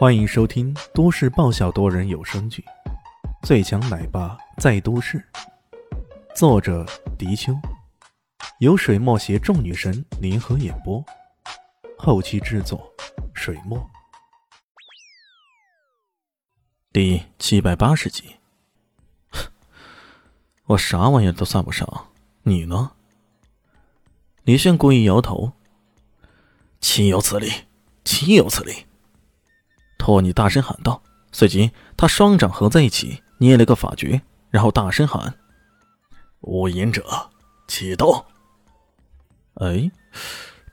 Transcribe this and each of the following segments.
欢迎收听都市爆笑多人有声剧《最强奶爸在都市》，作者：迪秋，由水墨携众女神联合演播，后期制作：水墨。第七百八十集，我啥玩意儿都算不上，你呢？李炫故意摇头，岂有此理！岂有此理！托尼大声喊道，随即他双掌合在一起，捏了个法诀，然后大声喊：“无隐者，启动！”哎，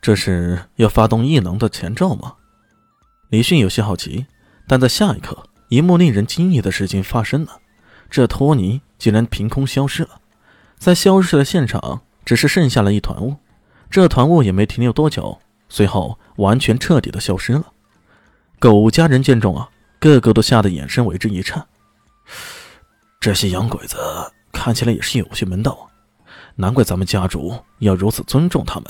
这是要发动异能的前兆吗？李迅有些好奇，但在下一刻，一幕令人惊异的事情发生了：这托尼竟然凭空消失了，在消失的现场，只是剩下了一团雾。这团雾也没停留多久，随后完全彻底的消失了。狗家人见状啊，个个都吓得眼神为之一颤。这些洋鬼子看起来也是有些门道啊，难怪咱们家主要如此尊重他们。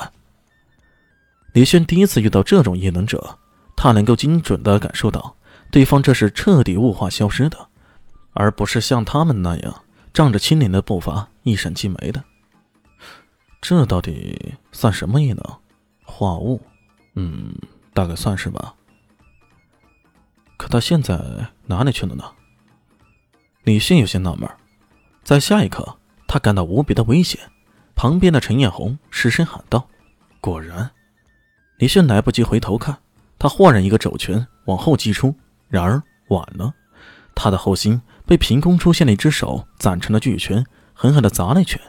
李轩第一次遇到这种异能者，他能够精准的感受到对方这是彻底雾化消失的，而不是像他们那样仗着轻灵的步伐一闪即没的。这到底算什么异能？化物？嗯，大概算是吧。可他现在哪里去了呢？李迅有些纳闷，在下一刻，他感到无比的危险。旁边的陈艳红失声喊道：“果然！”李迅来不及回头看，他忽然一个肘拳往后击出，然而晚了，他的后心被凭空出现的一只手攒成了巨拳，狠狠地砸了一拳。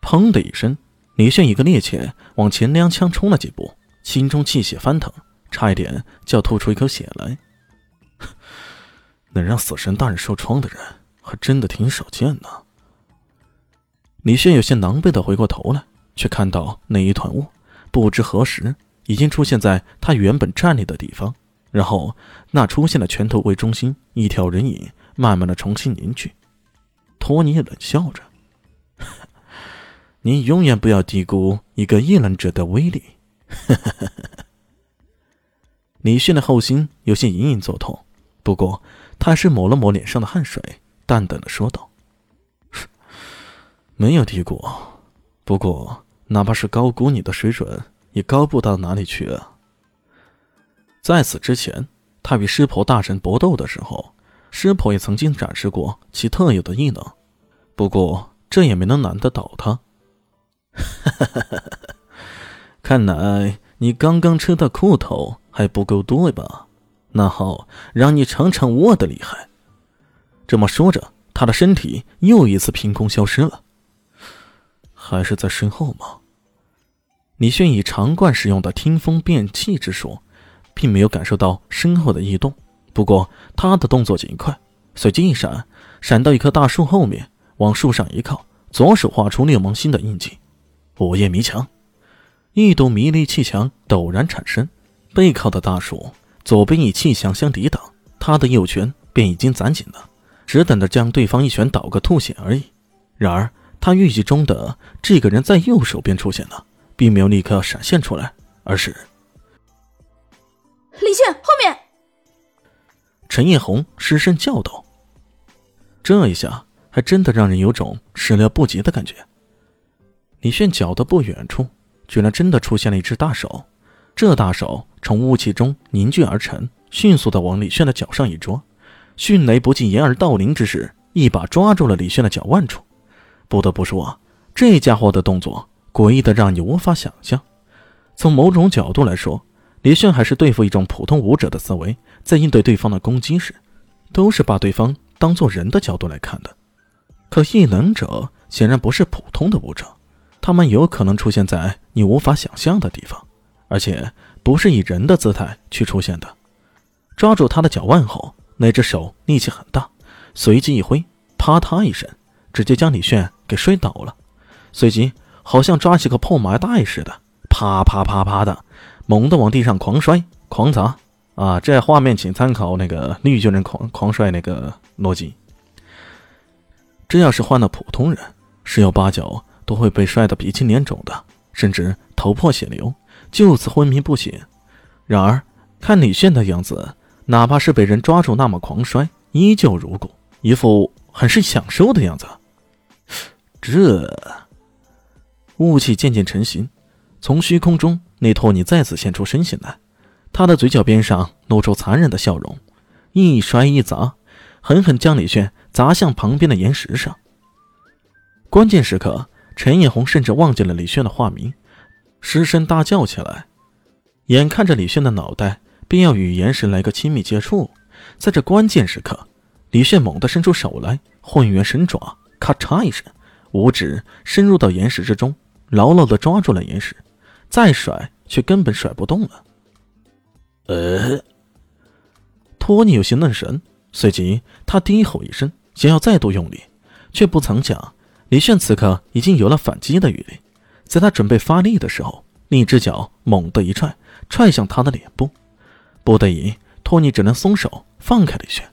砰的一声，李迅一个趔趄往前踉跄冲了几步，心中气血翻腾，差一点就要吐出一口血来。能让死神大人受创的人，还真的挺少见的。李炫有些狼狈的回过头来，却看到那一团雾，不知何时已经出现在他原本站立的地方，然后那出现的拳头为中心，一条人影慢慢的重新凝聚。托尼冷笑着：“ 你永远不要低估一个异能者的威力。” 李炫的后心有些隐隐作痛。不过，他是抹了抹脸上的汗水，淡淡的说道：“ 没有低估，不过哪怕是高估你的水准，也高不到哪里去啊。”在此之前，他与师婆大神搏斗的时候，师婆也曾经展示过其特有的异能，不过这也没能难得倒他。看来你刚刚吃的苦头还不够多吧？那好，让你尝尝我的厉害。这么说着，他的身体又一次凭空消失了。还是在身后吗？李炫以长惯使用的听风辨气之术，并没有感受到身后的异动。不过他的动作极快，随即一闪，闪到一棵大树后面，往树上一靠，左手画出六芒星的印记。午夜迷墙，一堵迷离气墙陡然产生，背靠的大树。左边以气墙相抵挡，他的右拳便已经攒紧了，只等着将对方一拳倒个吐血而已。然而，他预计中的这个人在右手边出现了，并没有立刻闪现出来，而是李现后面。陈艳红失声叫道：“这一下还真的让人有种始料不及的感觉。”李炫脚的不远处，居然真的出现了一只大手。这大手从雾气中凝聚而成，迅速的往李炫的脚上一捉，迅雷不及掩耳盗铃之势，一把抓住了李炫的脚腕处。不得不说，这家伙的动作诡异的让你无法想象。从某种角度来说，李炫还是对付一种普通武者的思维，在应对对方的攻击时，都是把对方当做人的角度来看的。可异能者显然不是普通的武者，他们有可能出现在你无法想象的地方。而且不是以人的姿态去出现的。抓住他的脚腕后，那只手力气很大，随即一挥，啪嗒一声，直接将李炫给摔倒了。随即，好像抓起个破麻袋似的，啪啪啪啪的，猛地往地上狂摔、狂砸。啊，这画面请参考那个绿巨人狂狂摔那个逻辑。这要是换了普通人，十有八九都会被摔得鼻青脸肿的，甚至头破血流。就此昏迷不醒。然而，看李炫的样子，哪怕是被人抓住那么狂摔，依旧如故，一副很是享受的样子。这雾气渐渐成型，从虚空中，那托尼再次现出身形来，他的嘴角边上露出残忍的笑容，一摔一砸，狠狠将李炫砸向旁边的岩石上。关键时刻，陈艳红甚至忘记了李炫的化名，失声大叫起来。眼看着李炫的脑袋便要与岩石来个亲密接触，在这关键时刻，李炫猛地伸出手来，混元神爪，咔嚓一声，五指深入到岩石之中，牢牢地抓住了岩石，再甩却根本甩不动了。呃，托尼有些愣神，随即他低吼一声，想要再度用力，却不曾想李炫此刻已经有了反击的余力，在他准备发力的时候，另一只脚猛地一踹。踹向他的脸部，不得已，托尼只能松手放开李炫。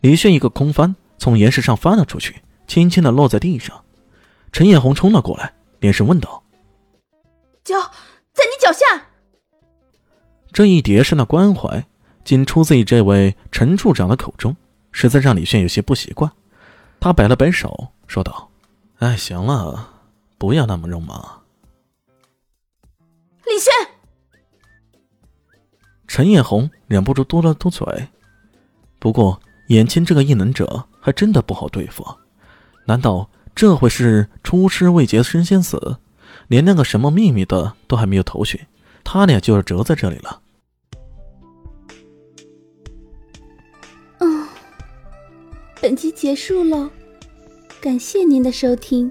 李炫一个空翻，从岩石上翻了出去，轻轻的落在地上。陈艳红冲了过来，连声问道：“脚在你脚下？”这一叠声的关怀，仅出自于这位陈处长的口中，实在让李炫有些不习惯。他摆了摆手，说道：“哎，行了，不要那么肉麻。”李轩。陈艳红忍不住嘟了嘟嘴，不过眼前这个异能者还真的不好对付。难道这会是出师未捷身先死？连那个什么秘密的都还没有头绪，他俩就要折在这里了。嗯，本集结束喽，感谢您的收听。